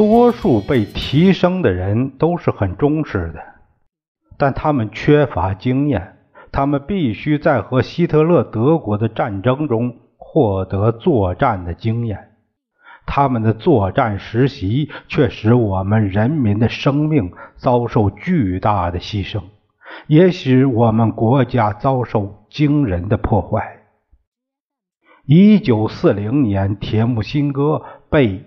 多数被提升的人都是很忠实的，但他们缺乏经验。他们必须在和希特勒德国的战争中获得作战的经验。他们的作战实习却使我们人民的生命遭受巨大的牺牲，也使我们国家遭受惊人的破坏。一九四零年，铁木辛哥被。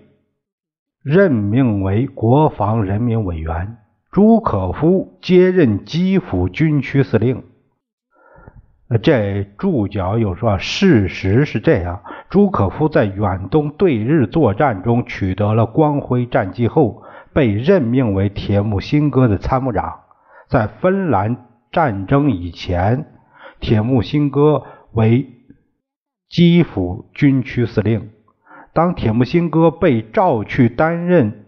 任命为国防人民委员，朱可夫接任基辅军区司令。这注脚有说，事实是这样：朱可夫在远东对日作战中取得了光辉战绩后，被任命为铁木辛哥的参谋长。在芬兰战争以前，铁木辛哥为基辅军区司令。当铁木辛哥被召去担任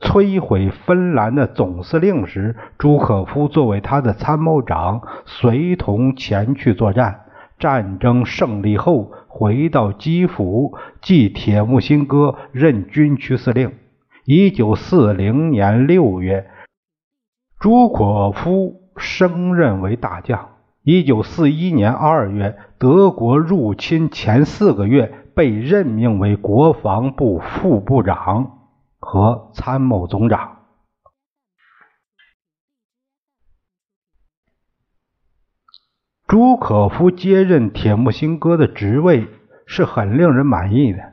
摧毁芬兰的总司令时，朱可夫作为他的参谋长，随同前去作战。战争胜利后，回到基辅，继铁木辛哥任军区司令。一九四零年六月，朱可夫升任为大将。一九四一年二月，德国入侵前四个月。被任命为国防部副部长和参谋总长。朱可夫接任铁木辛哥的职位是很令人满意的。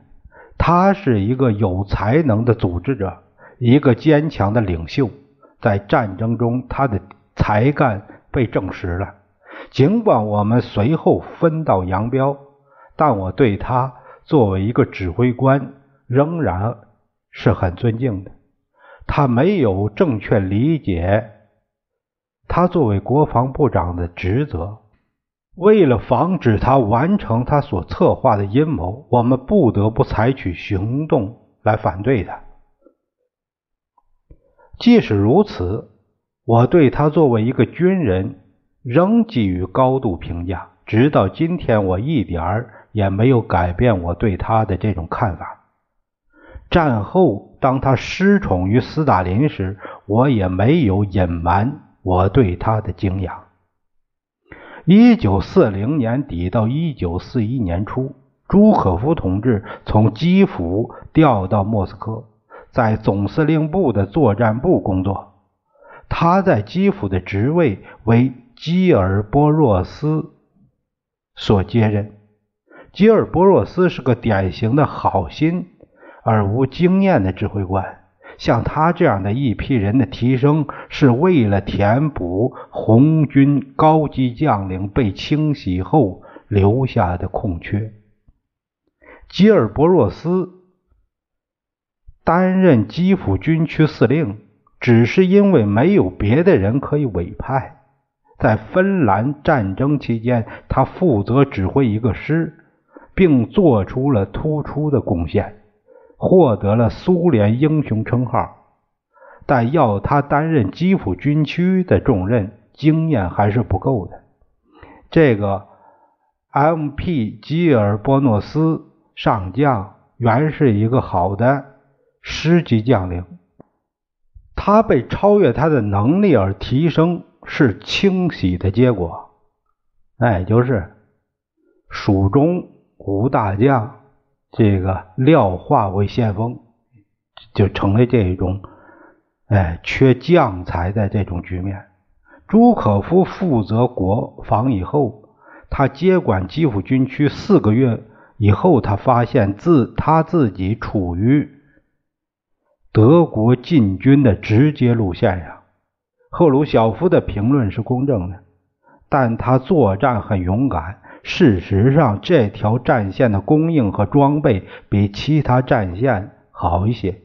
他是一个有才能的组织者，一个坚强的领袖。在战争中，他的才干被证实了。尽管我们随后分道扬镳，但我对他。作为一个指挥官，仍然是很尊敬的。他没有正确理解他作为国防部长的职责。为了防止他完成他所策划的阴谋，我们不得不采取行动来反对他。即使如此，我对他作为一个军人仍给予高度评价。直到今天，我一点儿。也没有改变我对他的这种看法。战后，当他失宠于斯大林时，我也没有隐瞒我对他的敬仰。一九四零年底到一九四一年初，朱可夫同志从基辅调到莫斯科，在总司令部的作战部工作。他在基辅的职位为基尔波若斯所接任。吉尔伯若斯是个典型的好心而无经验的指挥官。像他这样的一批人的提升，是为了填补红军高级将领被清洗后留下的空缺。吉尔伯若斯担任基辅军区司令，只是因为没有别的人可以委派。在芬兰战争期间，他负责指挥一个师。并做出了突出的贡献，获得了苏联英雄称号。但要他担任基辅军区的重任，经验还是不够的。这个 M.P. 基尔波诺斯上将原是一个好的师级将领，他被超越他的能力而提升，是清洗的结果。哎，就是蜀中。吴大将，这个廖化为先锋，就成了这种，哎，缺将才的这种局面。朱可夫负责国防以后，他接管基辅军区四个月以后，他发现自他自己处于德国进军的直接路线上。赫鲁晓夫的评论是公正的，但他作战很勇敢。事实上，这条战线的供应和装备比其他战线好一些。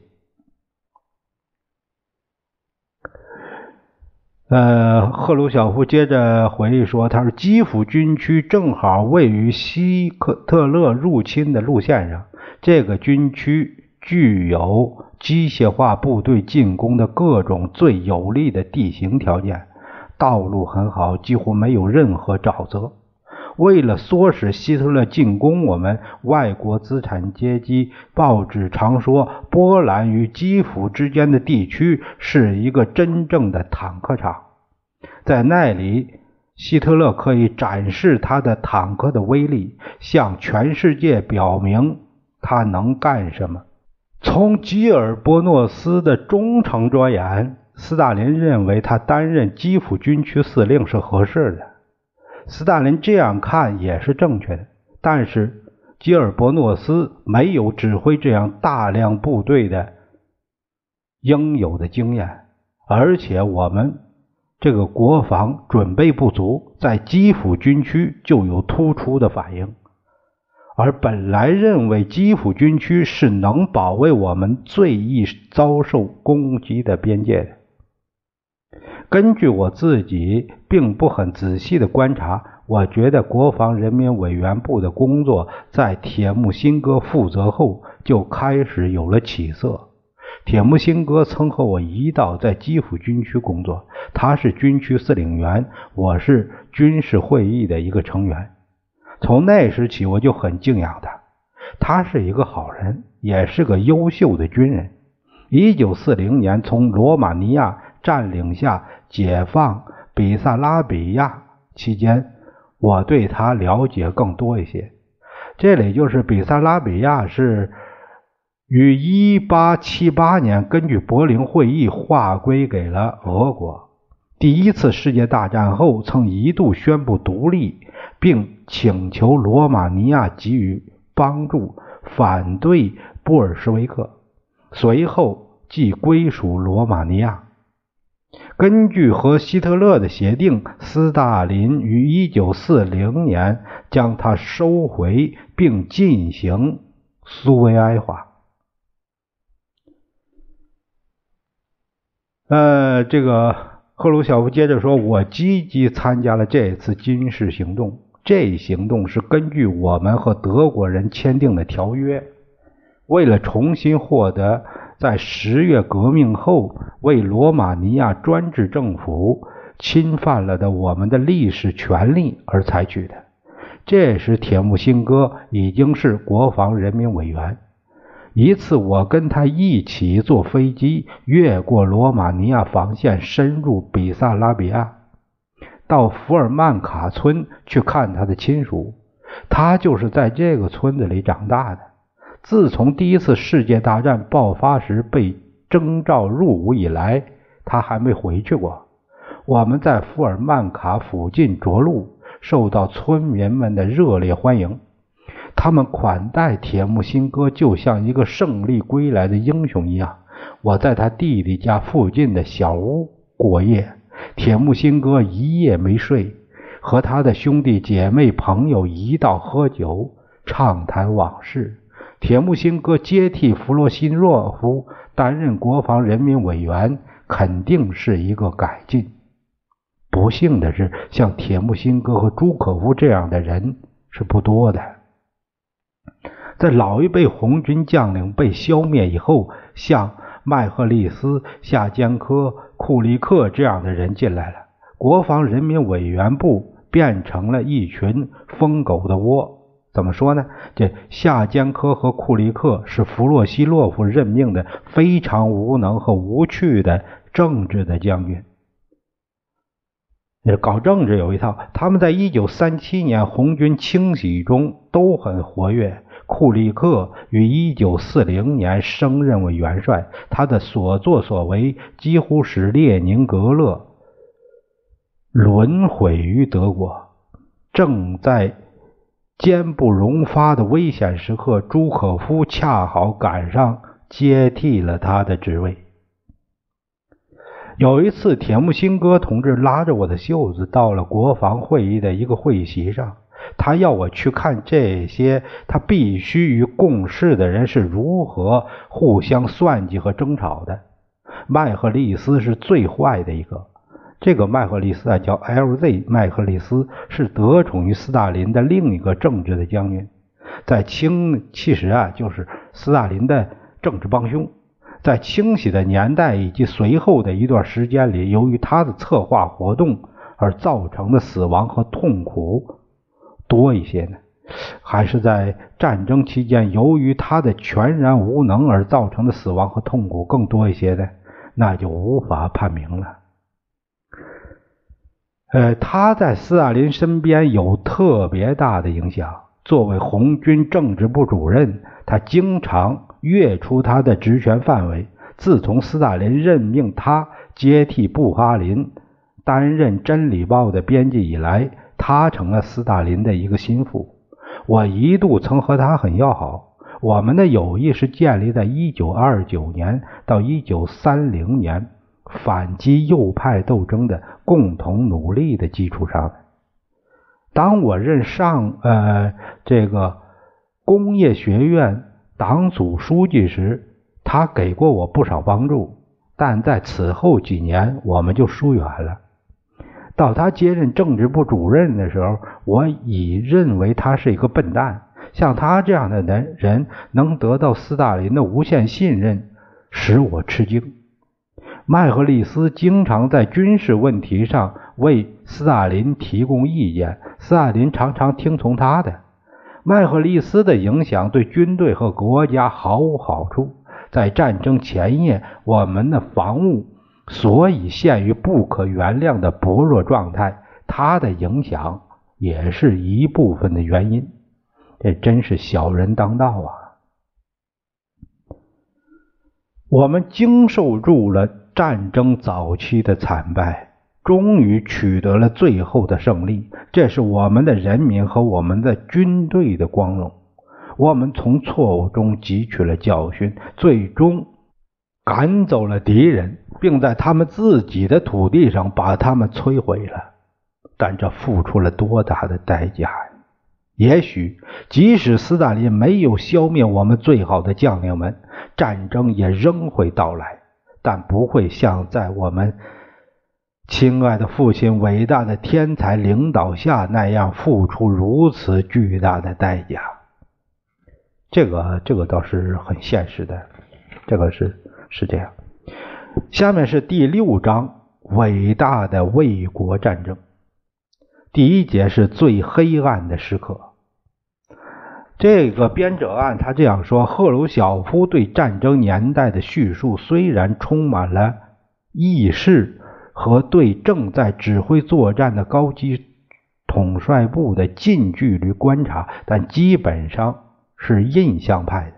呃，赫鲁晓夫接着回忆说：“他说，基辅军区正好位于希克特勒入侵的路线上，这个军区具有机械化部队进攻的各种最有利的地形条件，道路很好，几乎没有任何沼泽。为了唆使希特勒进攻我们，外国资产阶级报纸常说，波兰与基辅之间的地区是一个真正的坦克场。”在那里，希特勒可以展示他的坦克的威力，向全世界表明他能干什么。从吉尔伯诺斯的忠诚着眼，斯大林认为他担任基辅军区司令是合适的。斯大林这样看也是正确的，但是吉尔伯诺斯没有指挥这样大量部队的应有的经验，而且我们。这个国防准备不足，在基辅军区就有突出的反应，而本来认为基辅军区是能保卫我们最易遭受攻击的边界的。根据我自己并不很仔细的观察，我觉得国防人民委员部的工作在铁木辛哥负责后就开始有了起色。铁木辛哥曾和我一道在基辅军区工作，他是军区司令员，我是军事会议的一个成员。从那时起，我就很敬仰他。他是一个好人，也是个优秀的军人。一九四零年从罗马尼亚占领下解放比萨拉比亚期间，我对他了解更多一些。这里就是比萨拉比亚是。于一八七八年，根据柏林会议划归给了俄国。第一次世界大战后，曾一度宣布独立，并请求罗马尼亚给予帮助，反对布尔什维克。随后即归属罗马尼亚。根据和希特勒的协定，斯大林于一九四零年将它收回，并进行苏维埃化。呃，这个赫鲁晓夫接着说：“我积极参加了这次军事行动。这行动是根据我们和德国人签订的条约，为了重新获得在十月革命后为罗马尼亚专制政府侵犯了的我们的历史权利而采取的。这时，铁木辛哥已经是国防人民委员。”一次，我跟他一起坐飞机，越过罗马尼亚防线，深入比萨拉比亚，到福尔曼卡村去看他的亲属。他就是在这个村子里长大的。自从第一次世界大战爆发时被征召入伍以来，他还没回去过。我们在福尔曼卡附近着陆，受到村民们的热烈欢迎。他们款待铁木辛哥，就像一个胜利归来的英雄一样。我在他弟弟家附近的小屋过夜，铁木辛哥一夜没睡，和他的兄弟姐妹朋友一道喝酒，畅谈往事。铁木辛哥接替弗洛西诺夫担任国防人民委员，肯定是一个改进。不幸的是，像铁木辛哥和朱可夫这样的人是不多的。在老一辈红军将领被消灭以后，像麦赫利斯、夏坚科、库利克这样的人进来了，国防人民委员部变成了一群疯狗的窝。怎么说呢？这夏坚科和库利克是弗洛西洛夫任命的非常无能和无趣的政治的将军。搞政治有一套，他们在一九三七年红军清洗中都很活跃。库利克于一九四零年升任为元帅，他的所作所为几乎使列宁格勒沦毁于德国。正在坚不容发的危险时刻，朱可夫恰好赶上接替了他的职位。有一次，铁木辛哥同志拉着我的袖子到了国防会议的一个会议席上。他要我去看这些他必须与共事的人是如何互相算计和争吵的。麦赫利斯是最坏的一个。这个麦克利斯啊，叫 L.Z. 麦克利斯，是得宠于斯大林的另一个政治的将军，在清其实啊，就是斯大林的政治帮凶。在清洗的年代以及随后的一段时间里，由于他的策划活动而造成的死亡和痛苦多一些呢，还是在战争期间由于他的全然无能而造成的死亡和痛苦更多一些呢？那就无法判明了。呃，他在斯大林身边有特别大的影响。作为红军政治部主任，他经常跃出他的职权范围。自从斯大林任命他接替布哈林担任《真理报》的编辑以来，他成了斯大林的一个心腹。我一度曾和他很要好，我们的友谊是建立在1929年到1930年。反击右派斗争的共同努力的基础上，当我任上呃这个工业学院党组书记时，他给过我不少帮助。但在此后几年，我们就疏远了。到他接任政治部主任的时候，我已认为他是一个笨蛋。像他这样的人人能得到斯大林的无限信任，使我吃惊。麦赫利斯经常在军事问题上为斯大林提供意见，斯大林常常听从他的。麦赫利斯的影响对军队和国家毫无好处。在战争前夜，我们的防务所以陷于不可原谅的薄弱状态，他的影响也是一部分的原因。这真是小人当道啊！我们经受住了。战争早期的惨败，终于取得了最后的胜利。这是我们的人民和我们的军队的光荣。我们从错误中汲取了教训，最终赶走了敌人，并在他们自己的土地上把他们摧毁了。但这付出了多大的代价呀！也许，即使斯大林没有消灭我们最好的将领们，战争也仍会到来。但不会像在我们亲爱的父亲伟大的天才领导下那样付出如此巨大的代价。这个，这个倒是很现实的，这个是是这样。下面是第六章：伟大的卫国战争。第一节是最黑暗的时刻。这个编者按他这样说：赫鲁晓夫对战争年代的叙述虽然充满了意识和对正在指挥作战的高级统帅部的近距离观察，但基本上是印象派的。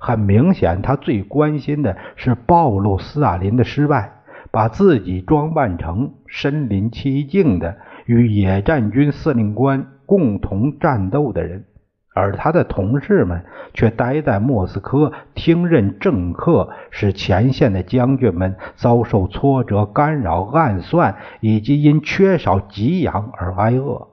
很明显，他最关心的是暴露斯大林的失败，把自己装扮成身临其境的与野战军司令官共同战斗的人。而他的同事们却待在莫斯科听任政客，使前线的将军们遭受挫折、干扰、暗算，以及因缺少给养而挨饿。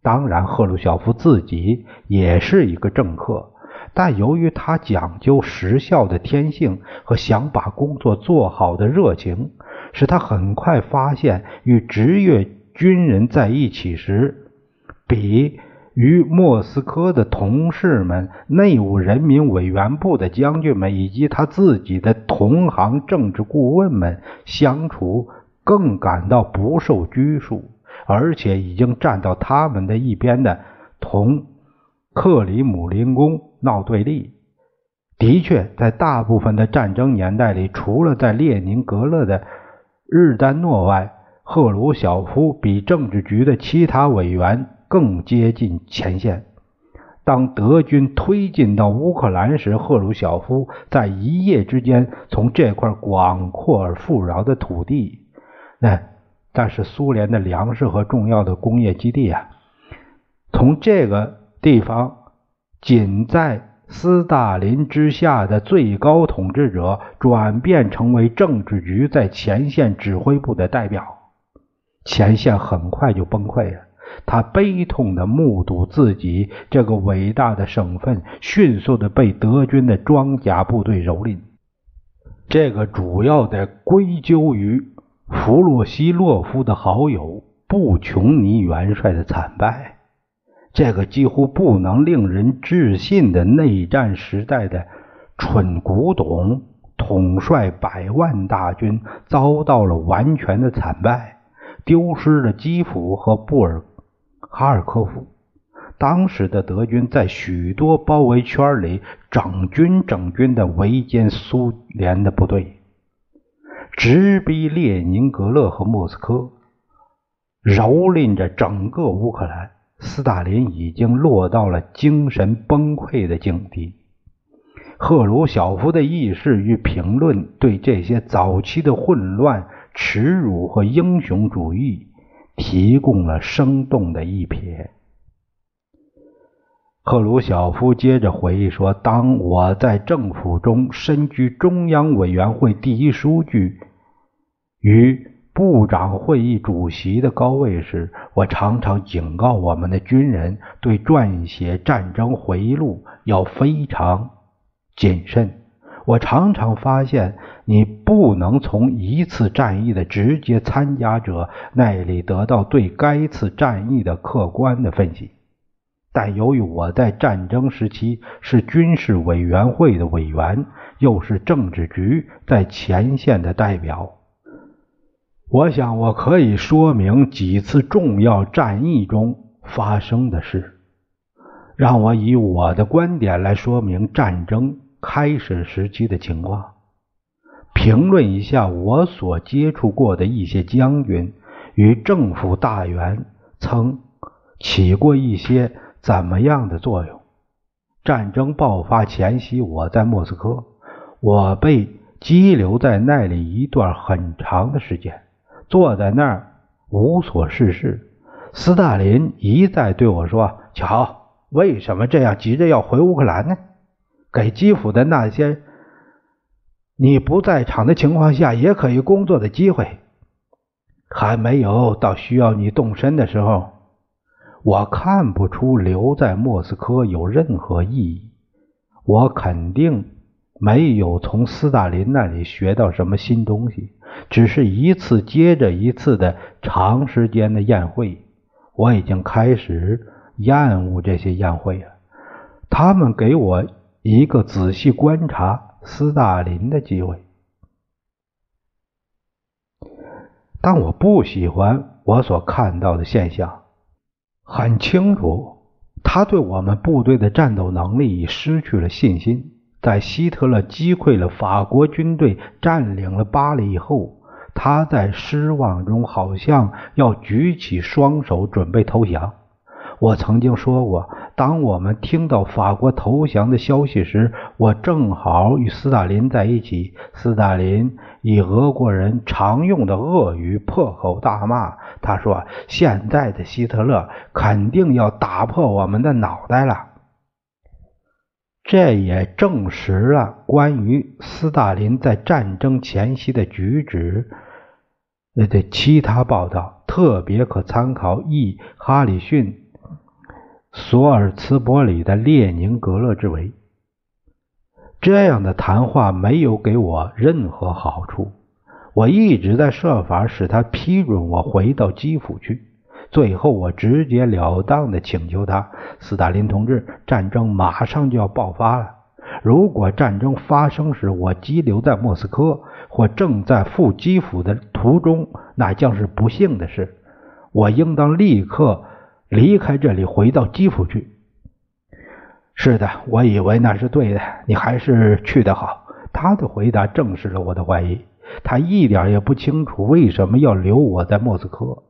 当然，赫鲁晓夫自己也是一个政客，但由于他讲究实效的天性和想把工作做好的热情，使他很快发现，与职业军人在一起时，比。与莫斯科的同事们、内务人民委员部的将军们以及他自己的同行政治顾问们相处，更感到不受拘束，而且已经站到他们的一边的同克里姆林宫闹对立。的确，在大部分的战争年代里，除了在列宁格勒的日丹诺外，赫鲁晓夫比政治局的其他委员。更接近前线。当德军推进到乌克兰时，赫鲁晓夫在一夜之间从这块广阔而富饶的土地，那但是苏联的粮食和重要的工业基地啊，从这个地方仅在斯大林之下的最高统治者，转变成为政治局在前线指挥部的代表。前线很快就崩溃了。他悲痛地目睹自己这个伟大的省份迅速地被德军的装甲部队蹂躏。这个主要的归咎于弗洛西洛夫的好友布琼尼元帅的惨败。这个几乎不能令人置信的内战时代的蠢古董，统帅百万大军，遭到了完全的惨败，丢失了基辅和布尔哈尔科夫。当时的德军在许多包围圈里整军整军的围歼苏联的部队，直逼列宁格勒和莫斯科，蹂躏着整个乌克兰。斯大林已经落到了精神崩溃的境地。赫鲁晓夫的意识与评论对这些早期的混乱、耻辱和英雄主义提供了生动的一瞥。赫鲁晓夫接着回忆说：“当我在政府中身居中央委员会第一书记与。”部长会议主席的高位时，我常常警告我们的军人，对撰写战争回忆录要非常谨慎。我常常发现，你不能从一次战役的直接参加者那里得到对该次战役的客观的分析。但由于我在战争时期是军事委员会的委员，又是政治局在前线的代表。我想，我可以说明几次重要战役中发生的事。让我以我的观点来说明战争开始时期的情况，评论一下我所接触过的一些将军与政府大员曾起过一些怎么样的作用。战争爆发前夕，我在莫斯科，我被羁留在那里一段很长的时间。坐在那儿无所事事，斯大林一再对我说：“瞧，为什么这样急着要回乌克兰呢？给基辅的那些你不在场的情况下也可以工作的机会，还没有到需要你动身的时候。我看不出留在莫斯科有任何意义。我肯定没有从斯大林那里学到什么新东西。”只是一次接着一次的长时间的宴会，我已经开始厌恶这些宴会了。他们给我一个仔细观察斯大林的机会，但我不喜欢我所看到的现象。很清楚，他对我们部队的战斗能力已失去了信心。在希特勒击溃了法国军队，占领了巴黎以后，他在失望中好像要举起双手准备投降。我曾经说过，当我们听到法国投降的消息时，我正好与斯大林在一起。斯大林以俄国人常用的恶语破口大骂，他说：“现在的希特勒肯定要打破我们的脑袋了。”这也证实了关于斯大林在战争前夕的举止的其他报道，特别可参考 E. 哈里逊·索尔茨伯里的《列宁格勒之围》。这样的谈话没有给我任何好处，我一直在设法使他批准我回到基辅去。最后，我直截了当的请求他：“斯大林同志，战争马上就要爆发了。如果战争发生时我羁留在莫斯科或正在赴基辅的途中，那将是不幸的事。我应当立刻离开这里，回到基辅去。”是的，我以为那是对的。你还是去的好。他的回答证实了我的怀疑。他一点也不清楚为什么要留我在莫斯科。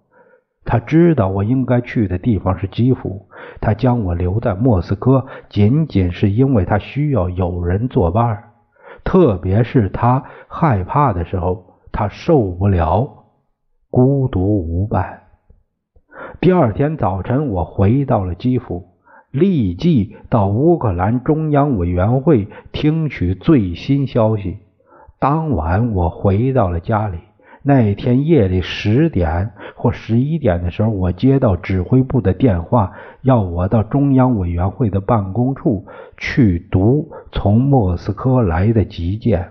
他知道我应该去的地方是基辅，他将我留在莫斯科，仅仅是因为他需要有人作伴，特别是他害怕的时候，他受不了孤独无伴。第二天早晨，我回到了基辅，立即到乌克兰中央委员会听取最新消息。当晚，我回到了家里。那天夜里十点或十一点的时候，我接到指挥部的电话，要我到中央委员会的办公处去读从莫斯科来的急件。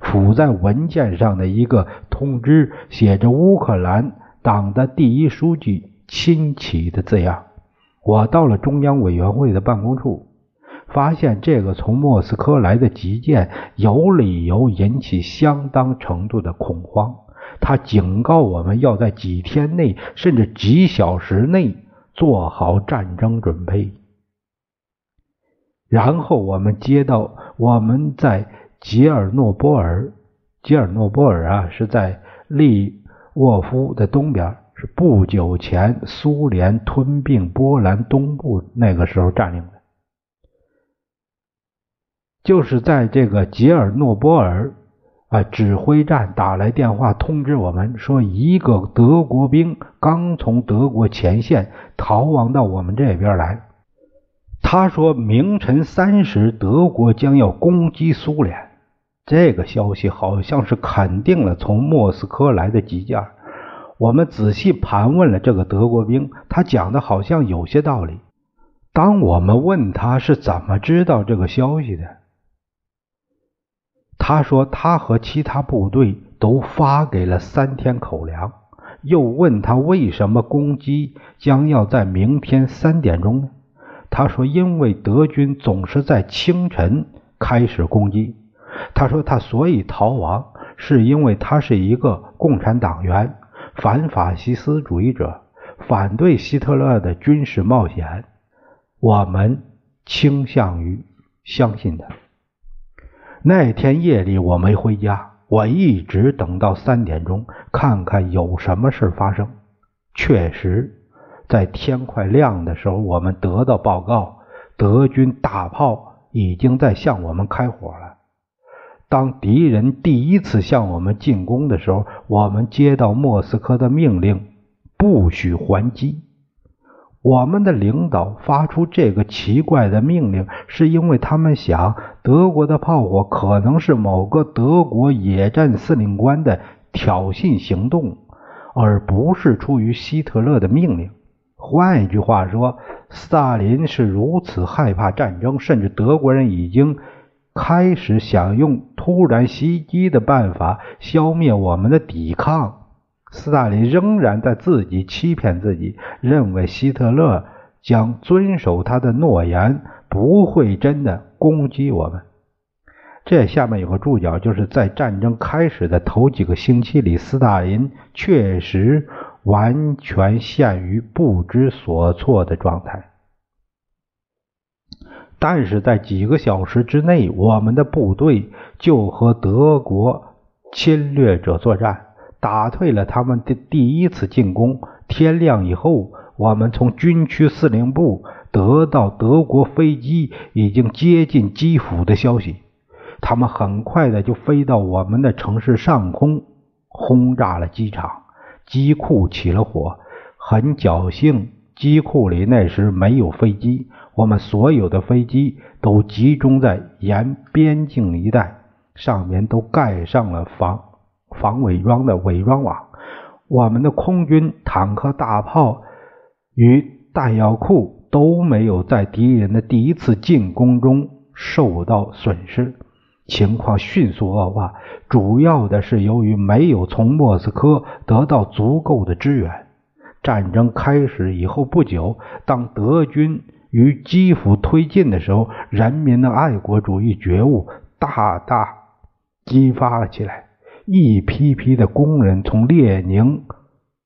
附在文件上的一个通知写着“乌克兰党的第一书记新奇”的字样。我到了中央委员会的办公处，发现这个从莫斯科来的急件有理由引起相当程度的恐慌。他警告我们要在几天内，甚至几小时内做好战争准备。然后我们接到我们在吉尔诺波尔，吉尔诺波尔啊是在利沃夫的东边，是不久前苏联吞并波兰东部那个时候占领的。就是在这个杰尔诺波尔。啊！指挥站打来电话通知我们说，一个德国兵刚从德国前线逃亡到我们这边来。他说明晨三时，德国将要攻击苏联。这个消息好像是肯定了从莫斯科来的急件。我们仔细盘问了这个德国兵，他讲的好像有些道理。当我们问他是怎么知道这个消息的？他说，他和其他部队都发给了三天口粮。又问他为什么攻击将要在明天三点钟呢？他说，因为德军总是在清晨开始攻击。他说，他所以逃亡，是因为他是一个共产党员，反法西斯主义者，反对希特勒的军事冒险。我们倾向于相信他。那天夜里我没回家，我一直等到三点钟，看看有什么事发生。确实，在天快亮的时候，我们得到报告，德军大炮已经在向我们开火了。当敌人第一次向我们进攻的时候，我们接到莫斯科的命令，不许还击。我们的领导发出这个奇怪的命令，是因为他们想德国的炮火可能是某个德国野战司令官的挑衅行动，而不是出于希特勒的命令。换一句话说，斯大林是如此害怕战争，甚至德国人已经开始想用突然袭击的办法消灭我们的抵抗。斯大林仍然在自己欺骗自己，认为希特勒将遵守他的诺言，不会真的攻击我们。这下面有个注脚，就是在战争开始的头几个星期里，斯大林确实完全陷于不知所措的状态。但是在几个小时之内，我们的部队就和德国侵略者作战。打退了他们的第一次进攻。天亮以后，我们从军区司令部得到德国飞机已经接近基辅的消息。他们很快的就飞到我们的城市上空，轰炸了机场，机库起了火。很侥幸，机库里那时没有飞机。我们所有的飞机都集中在沿边境一带，上面都盖上了防。防伪装的伪装网，我们的空军、坦克、大炮与弹药库都没有在敌人的第一次进攻中受到损失。情况迅速恶化，主要的是由于没有从莫斯科得到足够的支援。战争开始以后不久，当德军与基辅推进的时候，人民的爱国主义觉悟大大激发了起来。一批批的工人从列宁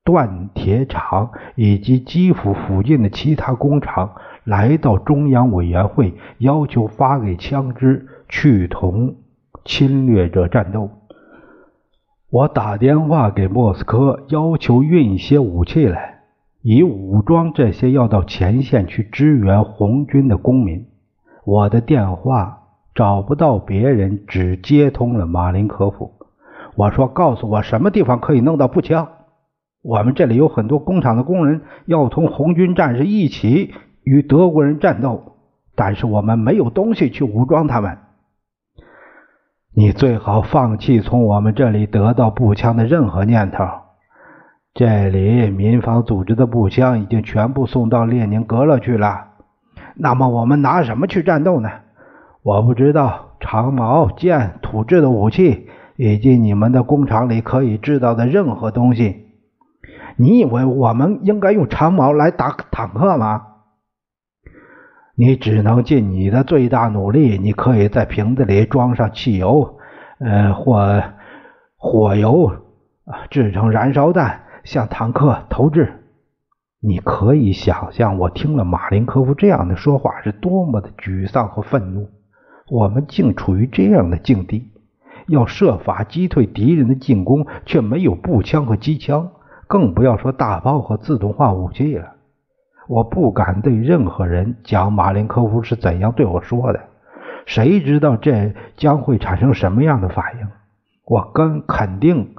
锻铁厂以及基辅附近的其他工厂来到中央委员会，要求发给枪支去同侵略者战斗。我打电话给莫斯科，要求运一些武器来，以武装这些要到前线去支援红军的公民。我的电话找不到别人，只接通了马林科夫。我说：“告诉我什么地方可以弄到步枪？我们这里有很多工厂的工人要同红军战士一起与德国人战斗，但是我们没有东西去武装他们。”你最好放弃从我们这里得到步枪的任何念头。这里民防组织的步枪已经全部送到列宁格勒去了。那么我们拿什么去战斗呢？我不知道，长矛、剑、土制的武器，以及你们的工厂里可以制造的任何东西。你以为我们应该用长矛来打坦克吗？你只能尽你的最大努力。你可以在瓶子里装上汽油，呃，或火油，制成燃烧弹，向坦克投掷。你可以想象，我听了马林科夫这样的说话是多么的沮丧和愤怒。我们竟处于这样的境地，要设法击退敌人的进攻，却没有步枪和机枪，更不要说大炮和自动化武器了。我不敢对任何人讲马林科夫是怎样对我说的，谁知道这将会产生什么样的反应？我跟肯定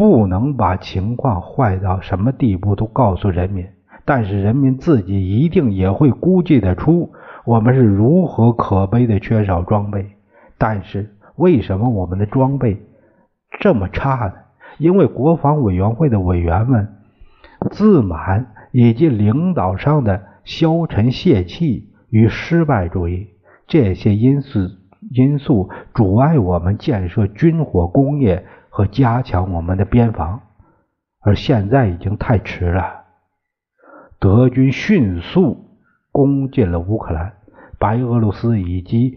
不能把情况坏到什么地步都告诉人民，但是人民自己一定也会估计得出。我们是如何可悲的缺少装备？但是为什么我们的装备这么差呢？因为国防委员会的委员们自满，以及领导上的消沉泄气与失败主义这些因素因素阻碍我们建设军火工业和加强我们的边防，而现在已经太迟了。德军迅速。攻进了乌克兰、白俄罗斯以及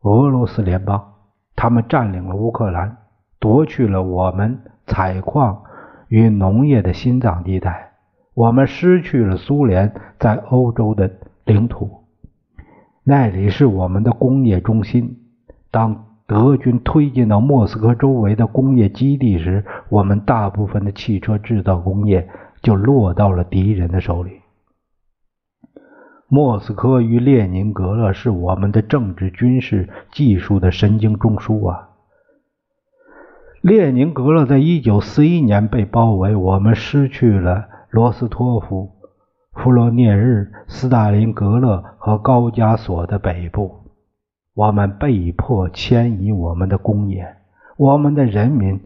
俄罗斯联邦，他们占领了乌克兰，夺去了我们采矿与农业的心脏地带。我们失去了苏联在欧洲的领土，那里是我们的工业中心。当德军推进到莫斯科周围的工业基地时，我们大部分的汽车制造工业就落到了敌人的手里。莫斯科与列宁格勒是我们的政治、军事、技术的神经中枢啊！列宁格勒在一九四一年被包围，我们失去了罗斯托夫、弗罗涅日、斯大林格勒和高加索的北部，我们被迫迁移我们的工业，我们的人民，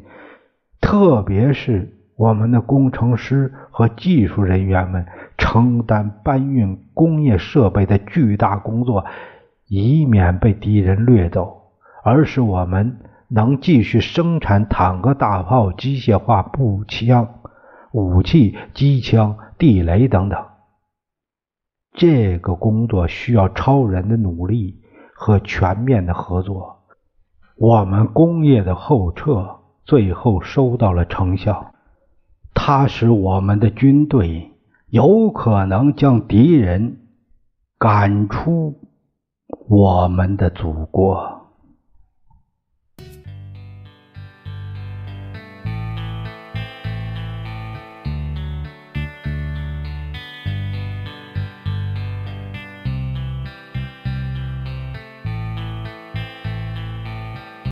特别是。我们的工程师和技术人员们承担搬运工业设备的巨大工作，以免被敌人掠走，而使我们能继续生产坦克、大炮、机械化步枪、武器、机枪、地雷等等。这个工作需要超人的努力和全面的合作。我们工业的后撤最后收到了成效。它使我们的军队有可能将敌人赶出我们的祖国。